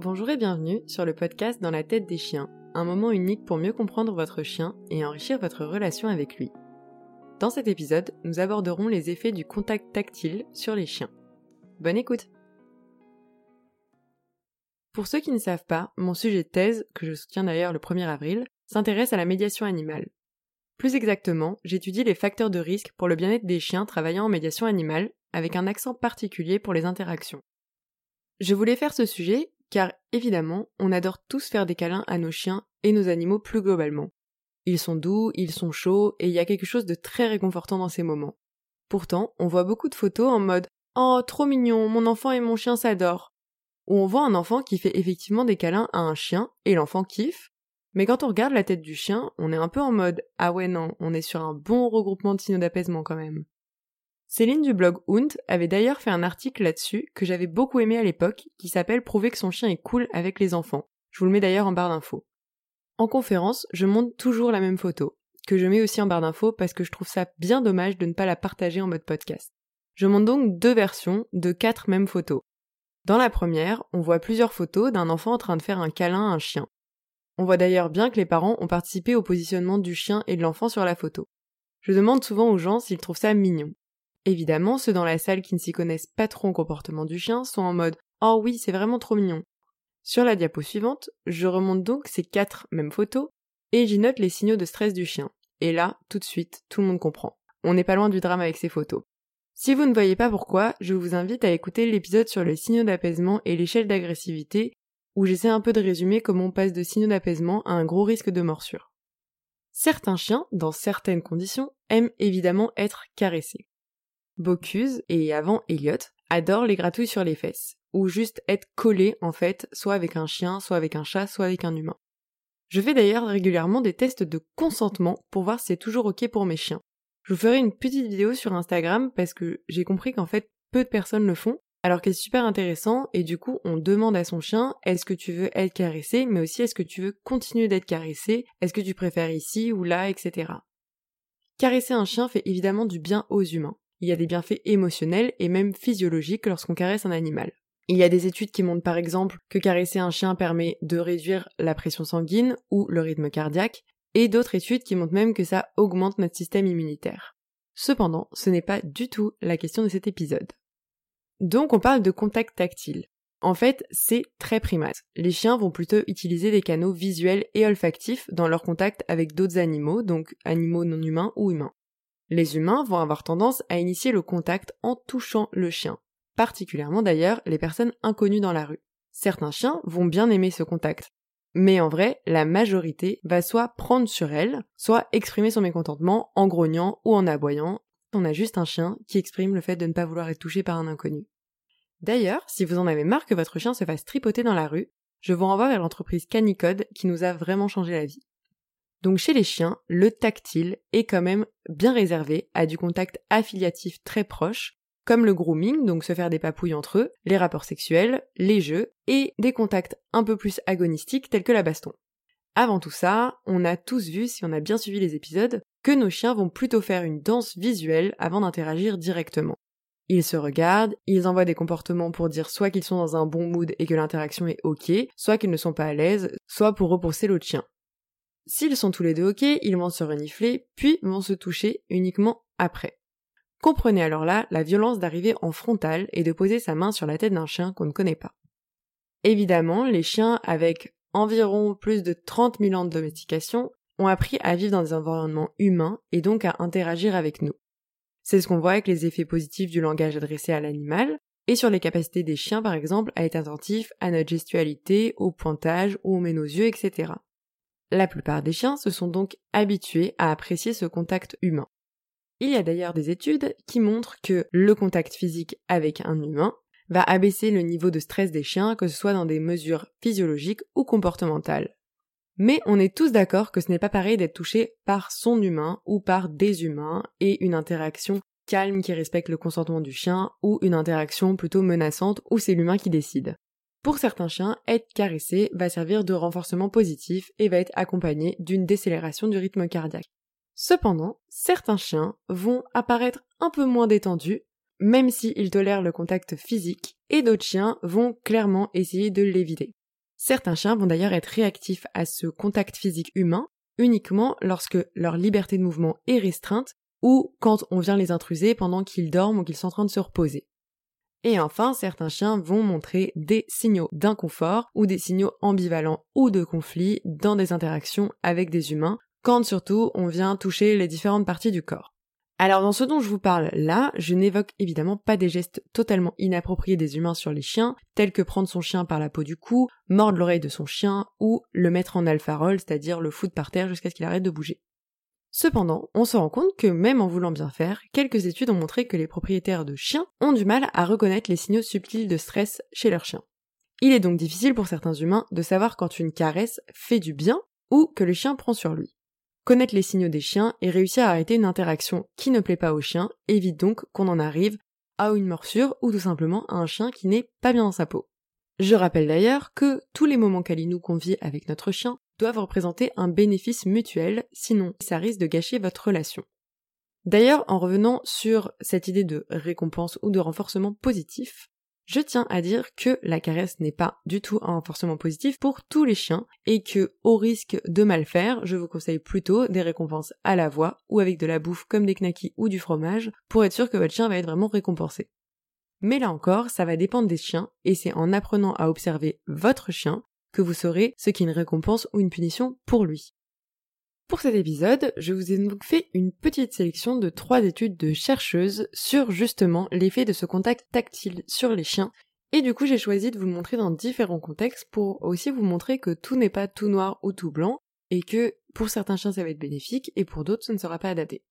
Bonjour et bienvenue sur le podcast Dans la tête des chiens, un moment unique pour mieux comprendre votre chien et enrichir votre relation avec lui. Dans cet épisode, nous aborderons les effets du contact tactile sur les chiens. Bonne écoute Pour ceux qui ne savent pas, mon sujet de thèse, que je soutiens d'ailleurs le 1er avril, s'intéresse à la médiation animale. Plus exactement, j'étudie les facteurs de risque pour le bien-être des chiens travaillant en médiation animale, avec un accent particulier pour les interactions. Je voulais faire ce sujet car évidemment, on adore tous faire des câlins à nos chiens et nos animaux plus globalement. Ils sont doux, ils sont chauds, et il y a quelque chose de très réconfortant dans ces moments. Pourtant, on voit beaucoup de photos en mode Oh, trop mignon, mon enfant et mon chien s'adorent. Ou on voit un enfant qui fait effectivement des câlins à un chien, et l'enfant kiffe. Mais quand on regarde la tête du chien, on est un peu en mode Ah ouais non, on est sur un bon regroupement de signaux d'apaisement quand même. Céline du blog Hunt avait d'ailleurs fait un article là-dessus que j'avais beaucoup aimé à l'époque, qui s'appelle Prouver que son chien est cool avec les enfants. Je vous le mets d'ailleurs en barre d'infos. En conférence, je monte toujours la même photo, que je mets aussi en barre d'infos parce que je trouve ça bien dommage de ne pas la partager en mode podcast. Je monte donc deux versions de quatre mêmes photos. Dans la première, on voit plusieurs photos d'un enfant en train de faire un câlin à un chien. On voit d'ailleurs bien que les parents ont participé au positionnement du chien et de l'enfant sur la photo. Je demande souvent aux gens s'ils trouvent ça mignon. Évidemment, ceux dans la salle qui ne s'y connaissent pas trop au comportement du chien sont en mode Oh oui, c'est vraiment trop mignon. Sur la diapo suivante, je remonte donc ces quatre mêmes photos et j'y note les signaux de stress du chien. Et là, tout de suite, tout le monde comprend. On n'est pas loin du drame avec ces photos. Si vous ne voyez pas pourquoi, je vous invite à écouter l'épisode sur les signaux d'apaisement et l'échelle d'agressivité, où j'essaie un peu de résumer comment on passe de signaux d'apaisement à un gros risque de morsure. Certains chiens, dans certaines conditions, aiment évidemment être caressés. Bocuse et avant Elliot adorent les gratouilles sur les fesses, ou juste être collé en fait, soit avec un chien, soit avec un chat, soit avec un humain. Je fais d'ailleurs régulièrement des tests de consentement pour voir si c'est toujours ok pour mes chiens. Je vous ferai une petite vidéo sur Instagram parce que j'ai compris qu'en fait peu de personnes le font, alors que c'est super intéressant et du coup on demande à son chien est-ce que tu veux être caressé, mais aussi est-ce que tu veux continuer d'être caressé, est-ce que tu préfères ici ou là, etc. Caresser un chien fait évidemment du bien aux humains il y a des bienfaits émotionnels et même physiologiques lorsqu'on caresse un animal. Il y a des études qui montrent par exemple que caresser un chien permet de réduire la pression sanguine ou le rythme cardiaque, et d'autres études qui montrent même que ça augmente notre système immunitaire. Cependant, ce n'est pas du tout la question de cet épisode. Donc on parle de contact tactile. En fait, c'est très primate. Les chiens vont plutôt utiliser des canaux visuels et olfactifs dans leur contact avec d'autres animaux, donc animaux non humains ou humains. Les humains vont avoir tendance à initier le contact en touchant le chien, particulièrement d'ailleurs les personnes inconnues dans la rue. Certains chiens vont bien aimer ce contact, mais en vrai, la majorité va soit prendre sur elle, soit exprimer son mécontentement en grognant ou en aboyant. On a juste un chien qui exprime le fait de ne pas vouloir être touché par un inconnu. D'ailleurs, si vous en avez marre que votre chien se fasse tripoter dans la rue, je vous renvoie vers l'entreprise Canicode qui nous a vraiment changé la vie. Donc chez les chiens, le tactile est quand même bien réservé à du contact affiliatif très proche, comme le grooming, donc se faire des papouilles entre eux, les rapports sexuels, les jeux, et des contacts un peu plus agonistiques tels que la baston. Avant tout ça, on a tous vu, si on a bien suivi les épisodes, que nos chiens vont plutôt faire une danse visuelle avant d'interagir directement. Ils se regardent, ils envoient des comportements pour dire soit qu'ils sont dans un bon mood et que l'interaction est ok, soit qu'ils ne sont pas à l'aise, soit pour repousser l'autre chien. S'ils sont tous les deux ok, ils vont se renifler, puis vont se toucher uniquement après. Comprenez alors là la violence d'arriver en frontal et de poser sa main sur la tête d'un chien qu'on ne connaît pas. Évidemment, les chiens avec environ plus de 30 000 ans de domestication ont appris à vivre dans des environnements humains et donc à interagir avec nous. C'est ce qu'on voit avec les effets positifs du langage adressé à l'animal, et sur les capacités des chiens par exemple à être attentifs à notre gestualité, au pointage ou on met nos yeux, etc. La plupart des chiens se sont donc habitués à apprécier ce contact humain. Il y a d'ailleurs des études qui montrent que le contact physique avec un humain va abaisser le niveau de stress des chiens, que ce soit dans des mesures physiologiques ou comportementales. Mais on est tous d'accord que ce n'est pas pareil d'être touché par son humain ou par des humains et une interaction calme qui respecte le consentement du chien ou une interaction plutôt menaçante où c'est l'humain qui décide. Pour certains chiens, être caressé va servir de renforcement positif et va être accompagné d'une décélération du rythme cardiaque. Cependant, certains chiens vont apparaître un peu moins détendus, même s'ils tolèrent le contact physique, et d'autres chiens vont clairement essayer de l'éviter. Certains chiens vont d'ailleurs être réactifs à ce contact physique humain uniquement lorsque leur liberté de mouvement est restreinte ou quand on vient les intruser pendant qu'ils dorment ou qu'ils sont en train de se reposer. Et enfin, certains chiens vont montrer des signaux d'inconfort ou des signaux ambivalents ou de conflit dans des interactions avec des humains, quand surtout on vient toucher les différentes parties du corps. Alors dans ce dont je vous parle là, je n'évoque évidemment pas des gestes totalement inappropriés des humains sur les chiens, tels que prendre son chien par la peau du cou, mordre l'oreille de son chien ou le mettre en alpha-roll, c'est-à-dire le foutre par terre jusqu'à ce qu'il arrête de bouger. Cependant, on se rend compte que même en voulant bien faire, quelques études ont montré que les propriétaires de chiens ont du mal à reconnaître les signaux subtils de stress chez leurs chiens. Il est donc difficile pour certains humains de savoir quand une caresse fait du bien ou que le chien prend sur lui. Connaître les signaux des chiens et réussir à arrêter une interaction qui ne plaît pas au chien évite donc qu'on en arrive à une morsure ou tout simplement à un chien qui n'est pas bien dans sa peau. Je rappelle d'ailleurs que tous les moments qu'Ali nous convie avec notre chien doivent représenter un bénéfice mutuel, sinon ça risque de gâcher votre relation. D'ailleurs, en revenant sur cette idée de récompense ou de renforcement positif, je tiens à dire que la caresse n'est pas du tout un renforcement positif pour tous les chiens et que, au risque de mal faire, je vous conseille plutôt des récompenses à la voix ou avec de la bouffe comme des knackis ou du fromage pour être sûr que votre chien va être vraiment récompensé. Mais là encore, ça va dépendre des chiens et c'est en apprenant à observer votre chien que vous saurez ce qu'est une récompense ou une punition pour lui. Pour cet épisode, je vous ai donc fait une petite sélection de trois études de chercheuses sur justement l'effet de ce contact tactile sur les chiens. Et du coup, j'ai choisi de vous le montrer dans différents contextes pour aussi vous montrer que tout n'est pas tout noir ou tout blanc et que pour certains chiens ça va être bénéfique et pour d'autres ce ne sera pas adapté.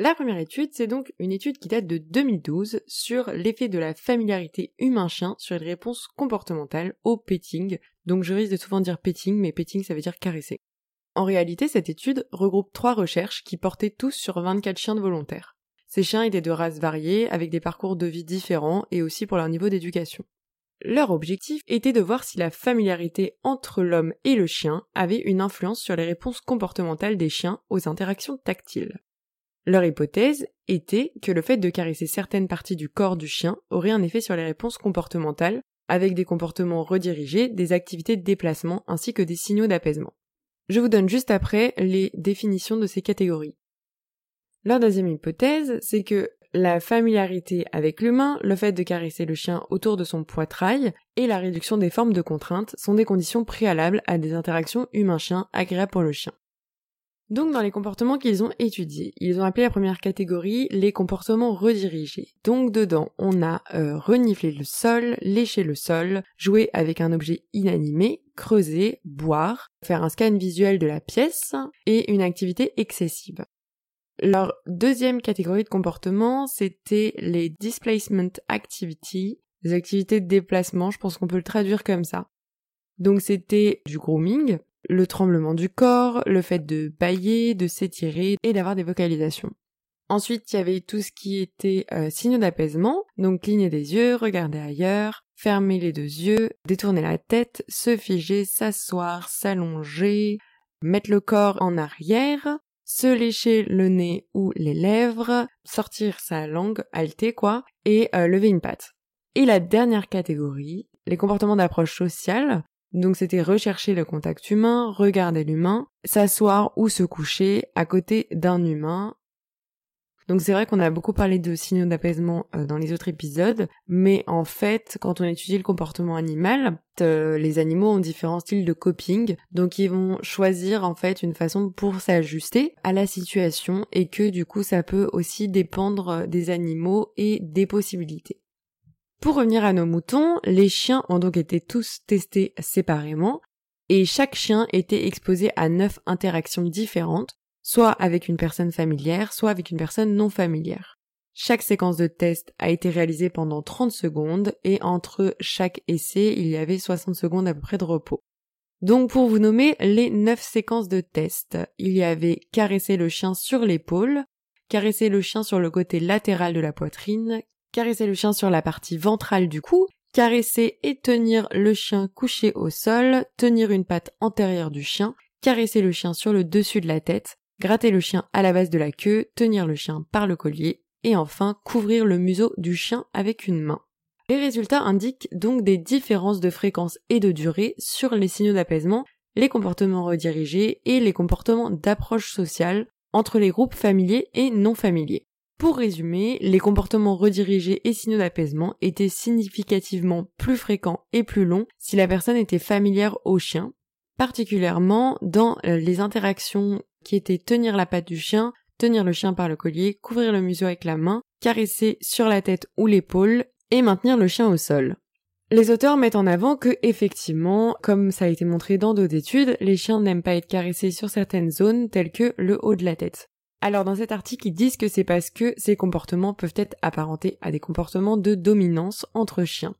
La première étude, c'est donc une étude qui date de 2012 sur l'effet de la familiarité humain-chien sur les réponses comportementales au petting. Donc je risque de souvent dire petting, mais petting ça veut dire caresser. En réalité, cette étude regroupe trois recherches qui portaient tous sur 24 chiens de volontaires. Ces chiens étaient de races variées, avec des parcours de vie différents et aussi pour leur niveau d'éducation. Leur objectif était de voir si la familiarité entre l'homme et le chien avait une influence sur les réponses comportementales des chiens aux interactions tactiles. Leur hypothèse était que le fait de caresser certaines parties du corps du chien aurait un effet sur les réponses comportementales, avec des comportements redirigés, des activités de déplacement ainsi que des signaux d'apaisement. Je vous donne juste après les définitions de ces catégories. Leur deuxième hypothèse, c'est que la familiarité avec l'humain, le fait de caresser le chien autour de son poitrail et la réduction des formes de contraintes sont des conditions préalables à des interactions humain-chien agréables pour le chien. Donc dans les comportements qu'ils ont étudiés, ils ont appelé la première catégorie les comportements redirigés. Donc dedans, on a euh, renifler le sol, lécher le sol, jouer avec un objet inanimé, creuser, boire, faire un scan visuel de la pièce et une activité excessive. Leur deuxième catégorie de comportement, c'était les displacement activities, les activités de déplacement, je pense qu'on peut le traduire comme ça. Donc c'était du grooming, le tremblement du corps, le fait de bailler, de s'étirer et d'avoir des vocalisations. Ensuite, il y avait tout ce qui était euh, signe d'apaisement, donc cligner des yeux, regarder ailleurs, fermer les deux yeux, détourner la tête, se figer, s'asseoir, s'allonger, mettre le corps en arrière, se lécher le nez ou les lèvres, sortir sa langue, halter quoi, et euh, lever une patte. Et la dernière catégorie, les comportements d'approche sociale, donc c'était rechercher le contact humain, regarder l'humain, s'asseoir ou se coucher à côté d'un humain. Donc c'est vrai qu'on a beaucoup parlé de signaux d'apaisement euh, dans les autres épisodes, mais en fait, quand on étudie le comportement animal, euh, les animaux ont différents styles de coping, donc ils vont choisir en fait une façon pour s'ajuster à la situation et que du coup ça peut aussi dépendre des animaux et des possibilités. Pour revenir à nos moutons, les chiens ont donc été tous testés séparément et chaque chien était exposé à neuf interactions différentes, soit avec une personne familière, soit avec une personne non familière. Chaque séquence de test a été réalisée pendant 30 secondes et entre chaque essai, il y avait 60 secondes à peu près de repos. Donc pour vous nommer les neuf séquences de test, il y avait caresser le chien sur l'épaule, caresser le chien sur le côté latéral de la poitrine, caresser le chien sur la partie ventrale du cou, caresser et tenir le chien couché au sol, tenir une patte antérieure du chien, caresser le chien sur le dessus de la tête, gratter le chien à la base de la queue, tenir le chien par le collier, et enfin couvrir le museau du chien avec une main. Les résultats indiquent donc des différences de fréquence et de durée sur les signaux d'apaisement, les comportements redirigés et les comportements d'approche sociale entre les groupes familiers et non familiers. Pour résumer, les comportements redirigés et signaux d'apaisement étaient significativement plus fréquents et plus longs si la personne était familière au chien, particulièrement dans euh, les interactions qui étaient tenir la patte du chien, tenir le chien par le collier, couvrir le museau avec la main, caresser sur la tête ou l'épaule et maintenir le chien au sol. Les auteurs mettent en avant que, effectivement, comme ça a été montré dans d'autres études, les chiens n'aiment pas être caressés sur certaines zones telles que le haut de la tête. Alors dans cet article, ils disent que c'est parce que ces comportements peuvent être apparentés à des comportements de dominance entre chiens.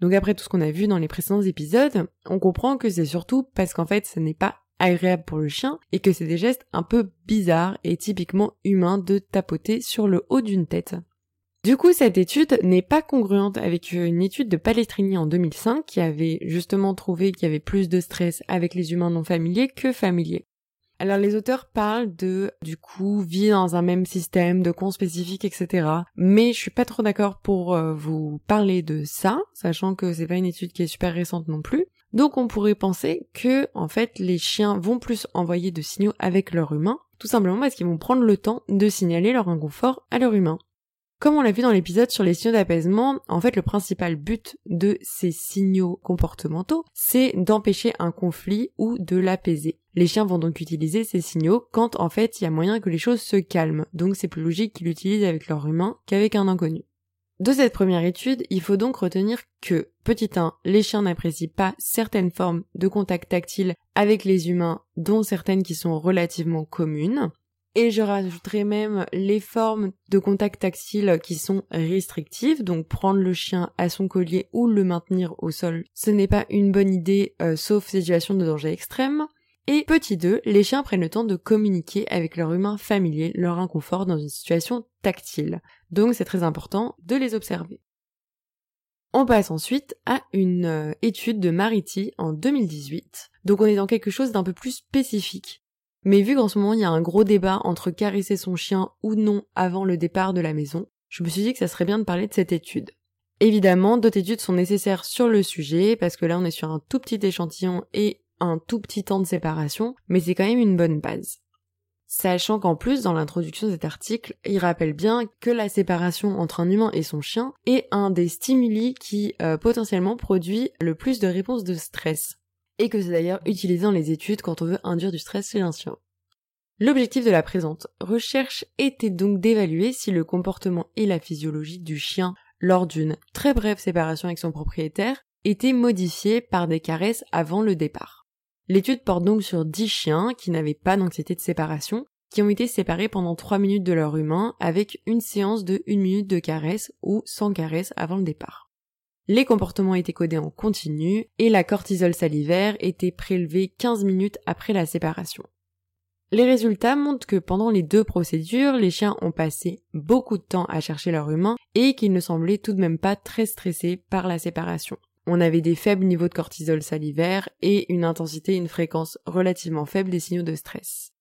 Donc après tout ce qu'on a vu dans les précédents épisodes, on comprend que c'est surtout parce qu'en fait ce n'est pas agréable pour le chien et que c'est des gestes un peu bizarres et typiquement humains de tapoter sur le haut d'une tête. Du coup, cette étude n'est pas congruente avec une étude de Palestrini en 2005 qui avait justement trouvé qu'il y avait plus de stress avec les humains non familiers que familiers. Alors les auteurs parlent de, du coup, vie dans un même système, de cons spécifiques, etc. Mais je suis pas trop d'accord pour euh, vous parler de ça, sachant que c'est pas une étude qui est super récente non plus. Donc on pourrait penser que, en fait, les chiens vont plus envoyer de signaux avec leur humain, tout simplement parce qu'ils vont prendre le temps de signaler leur inconfort à leur humain. Comme on l'a vu dans l'épisode sur les signaux d'apaisement, en fait le principal but de ces signaux comportementaux, c'est d'empêcher un conflit ou de l'apaiser. Les chiens vont donc utiliser ces signaux quand en fait il y a moyen que les choses se calment, donc c'est plus logique qu'ils l'utilisent avec leur humain qu'avec un inconnu. De cette première étude, il faut donc retenir que, petit 1, les chiens n'apprécient pas certaines formes de contact tactile avec les humains, dont certaines qui sont relativement communes. Et je rajouterai même les formes de contact tactile qui sont restrictives, donc prendre le chien à son collier ou le maintenir au sol, ce n'est pas une bonne idée euh, sauf situation de danger extrême. Et petit 2, les chiens prennent le temps de communiquer avec leur humain familier leur inconfort dans une situation tactile. Donc c'est très important de les observer. On passe ensuite à une euh, étude de Mariti en 2018. Donc on est dans quelque chose d'un peu plus spécifique. Mais vu qu'en ce moment il y a un gros débat entre caresser son chien ou non avant le départ de la maison, je me suis dit que ça serait bien de parler de cette étude. Évidemment, d'autres études sont nécessaires sur le sujet, parce que là on est sur un tout petit échantillon et un tout petit temps de séparation, mais c'est quand même une bonne base. Sachant qu'en plus, dans l'introduction de cet article, il rappelle bien que la séparation entre un humain et son chien est un des stimuli qui euh, potentiellement produit le plus de réponses de stress et que c'est d'ailleurs utilisé dans les études quand on veut induire du stress chez un. L'objectif de la présente recherche était donc d'évaluer si le comportement et la physiologie du chien lors d'une très brève séparation avec son propriétaire étaient modifiés par des caresses avant le départ. L'étude porte donc sur 10 chiens qui n'avaient pas d'anxiété de séparation, qui ont été séparés pendant 3 minutes de leur humain avec une séance de 1 minute de caresses ou sans caresses avant le départ. Les comportements étaient codés en continu et la cortisol salivaire était prélevée 15 minutes après la séparation. Les résultats montrent que pendant les deux procédures, les chiens ont passé beaucoup de temps à chercher leur humain et qu'ils ne semblaient tout de même pas très stressés par la séparation. On avait des faibles niveaux de cortisol salivaire et une intensité et une fréquence relativement faible des signaux de stress.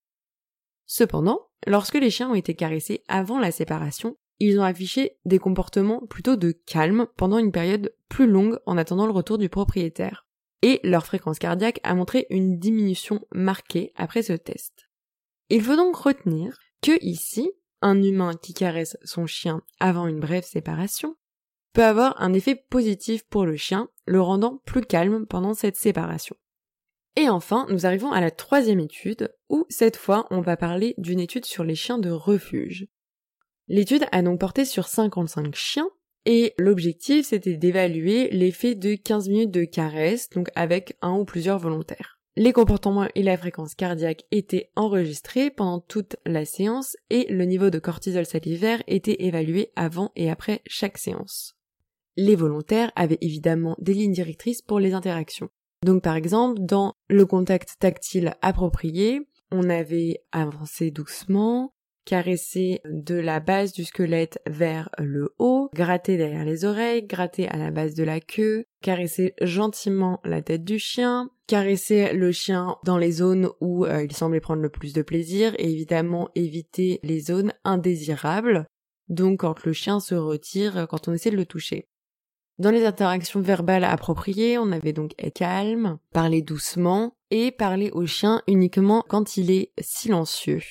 Cependant, lorsque les chiens ont été caressés avant la séparation, ils ont affiché des comportements plutôt de calme pendant une période plus longue en attendant le retour du propriétaire. Et leur fréquence cardiaque a montré une diminution marquée après ce test. Il faut donc retenir que ici, un humain qui caresse son chien avant une brève séparation peut avoir un effet positif pour le chien, le rendant plus calme pendant cette séparation. Et enfin, nous arrivons à la troisième étude, où cette fois on va parler d'une étude sur les chiens de refuge. L'étude a donc porté sur 55 chiens et l'objectif c'était d'évaluer l'effet de 15 minutes de caresse, donc avec un ou plusieurs volontaires. Les comportements et la fréquence cardiaque étaient enregistrés pendant toute la séance et le niveau de cortisol salivaire était évalué avant et après chaque séance. Les volontaires avaient évidemment des lignes directrices pour les interactions. Donc par exemple, dans le contact tactile approprié, on avait avancé doucement, caresser de la base du squelette vers le haut, gratter derrière les oreilles, gratter à la base de la queue, caresser gentiment la tête du chien, caresser le chien dans les zones où euh, il semblait prendre le plus de plaisir et évidemment éviter les zones indésirables, donc quand le chien se retire, quand on essaie de le toucher. Dans les interactions verbales appropriées, on avait donc être calme, parler doucement et parler au chien uniquement quand il est silencieux.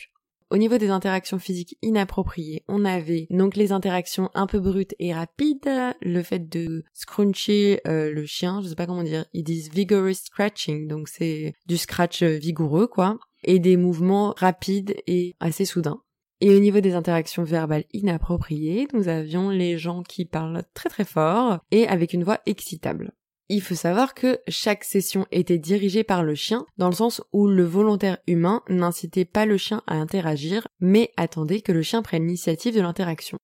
Au niveau des interactions physiques inappropriées, on avait donc les interactions un peu brutes et rapides, le fait de scruncher euh, le chien, je sais pas comment dire, ils disent vigorous scratching, donc c'est du scratch vigoureux quoi, et des mouvements rapides et assez soudains. Et au niveau des interactions verbales inappropriées, nous avions les gens qui parlent très très fort et avec une voix excitable. Il faut savoir que chaque session était dirigée par le chien, dans le sens où le volontaire humain n'incitait pas le chien à interagir, mais attendait que le chien prenne l'initiative de l'interaction.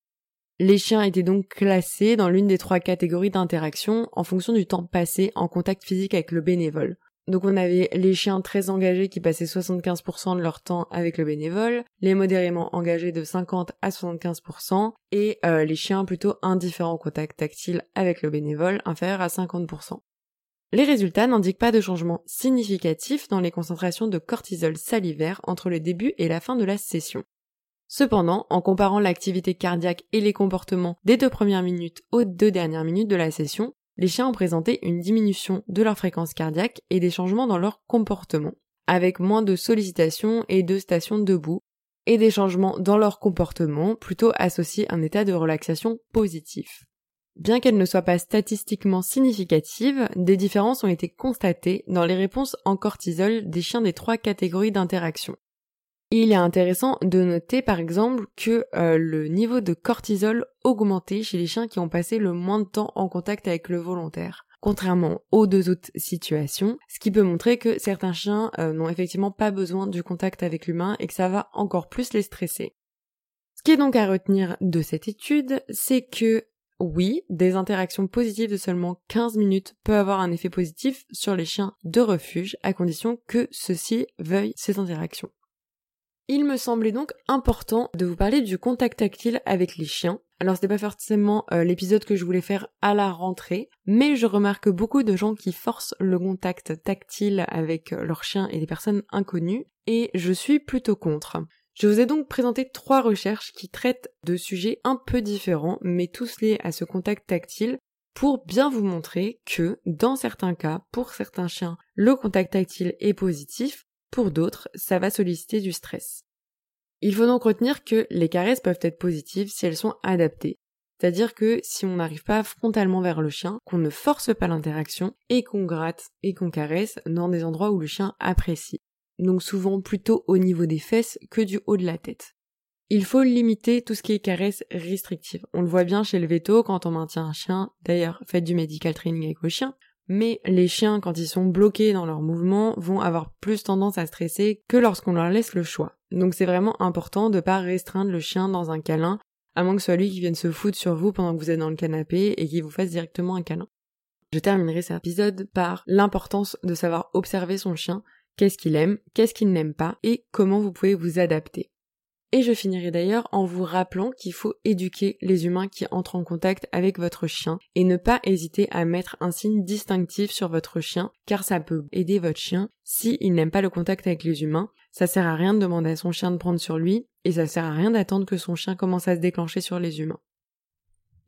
Les chiens étaient donc classés dans l'une des trois catégories d'interaction en fonction du temps passé en contact physique avec le bénévole. Donc on avait les chiens très engagés qui passaient 75% de leur temps avec le bénévole, les modérément engagés de 50 à 75% et euh, les chiens plutôt indifférents au contact tactile avec le bénévole inférieurs à 50%. Les résultats n'indiquent pas de changement significatif dans les concentrations de cortisol salivaire entre le début et la fin de la session. Cependant, en comparant l'activité cardiaque et les comportements des deux premières minutes aux deux dernières minutes de la session, les chiens ont présenté une diminution de leur fréquence cardiaque et des changements dans leur comportement, avec moins de sollicitations et de stations debout, et des changements dans leur comportement plutôt associés à un état de relaxation positif. Bien qu'elles ne soient pas statistiquement significatives, des différences ont été constatées dans les réponses en cortisol des chiens des trois catégories d'interaction. Il est intéressant de noter par exemple que euh, le niveau de cortisol augmentait chez les chiens qui ont passé le moins de temps en contact avec le volontaire, contrairement aux deux autres situations, ce qui peut montrer que certains chiens euh, n'ont effectivement pas besoin du contact avec l'humain et que ça va encore plus les stresser. Ce qui est donc à retenir de cette étude, c'est que oui, des interactions positives de seulement 15 minutes peuvent avoir un effet positif sur les chiens de refuge à condition que ceux-ci veuillent ces interactions. Il me semblait donc important de vous parler du contact tactile avec les chiens. Alors c'était pas forcément euh, l'épisode que je voulais faire à la rentrée, mais je remarque beaucoup de gens qui forcent le contact tactile avec euh, leurs chiens et des personnes inconnues, et je suis plutôt contre. Je vous ai donc présenté trois recherches qui traitent de sujets un peu différents, mais tous liés à ce contact tactile, pour bien vous montrer que, dans certains cas, pour certains chiens, le contact tactile est positif, pour d'autres, ça va solliciter du stress. Il faut donc retenir que les caresses peuvent être positives si elles sont adaptées. C'est-à-dire que si on n'arrive pas frontalement vers le chien, qu'on ne force pas l'interaction et qu'on gratte et qu'on caresse dans des endroits où le chien apprécie. Donc souvent plutôt au niveau des fesses que du haut de la tête. Il faut limiter tout ce qui est caresse restrictive. On le voit bien chez le veto quand on maintient un chien. D'ailleurs, faites du medical training avec vos chiens mais les chiens, quand ils sont bloqués dans leurs mouvements, vont avoir plus tendance à stresser que lorsqu'on leur laisse le choix. Donc c'est vraiment important de pas restreindre le chien dans un câlin, à moins que ce soit lui qui vienne se foutre sur vous pendant que vous êtes dans le canapé et qui vous fasse directement un câlin. Je terminerai cet épisode par l'importance de savoir observer son chien, qu'est-ce qu'il aime, qu'est-ce qu'il n'aime pas et comment vous pouvez vous adapter. Et je finirai d'ailleurs en vous rappelant qu'il faut éduquer les humains qui entrent en contact avec votre chien et ne pas hésiter à mettre un signe distinctif sur votre chien car ça peut aider votre chien s'il n'aime pas le contact avec les humains. Ça sert à rien de demander à son chien de prendre sur lui et ça sert à rien d'attendre que son chien commence à se déclencher sur les humains.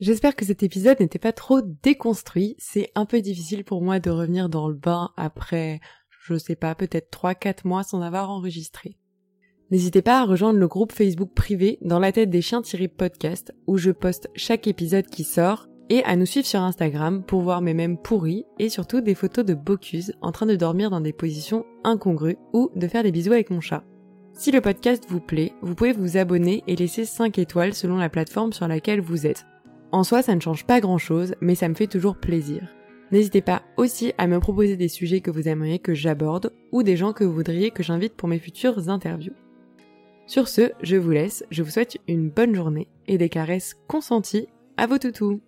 J'espère que cet épisode n'était pas trop déconstruit. C'est un peu difficile pour moi de revenir dans le bain après, je sais pas, peut-être 3-4 mois sans avoir enregistré. N'hésitez pas à rejoindre le groupe Facebook privé dans la tête des chiens-podcast où je poste chaque épisode qui sort et à nous suivre sur Instagram pour voir mes mèmes pourris et surtout des photos de Bocuse en train de dormir dans des positions incongrues ou de faire des bisous avec mon chat. Si le podcast vous plaît, vous pouvez vous abonner et laisser 5 étoiles selon la plateforme sur laquelle vous êtes. En soi, ça ne change pas grand chose, mais ça me fait toujours plaisir. N'hésitez pas aussi à me proposer des sujets que vous aimeriez que j'aborde ou des gens que vous voudriez que j'invite pour mes futures interviews. Sur ce, je vous laisse, je vous souhaite une bonne journée et des caresses consenties à vos toutous.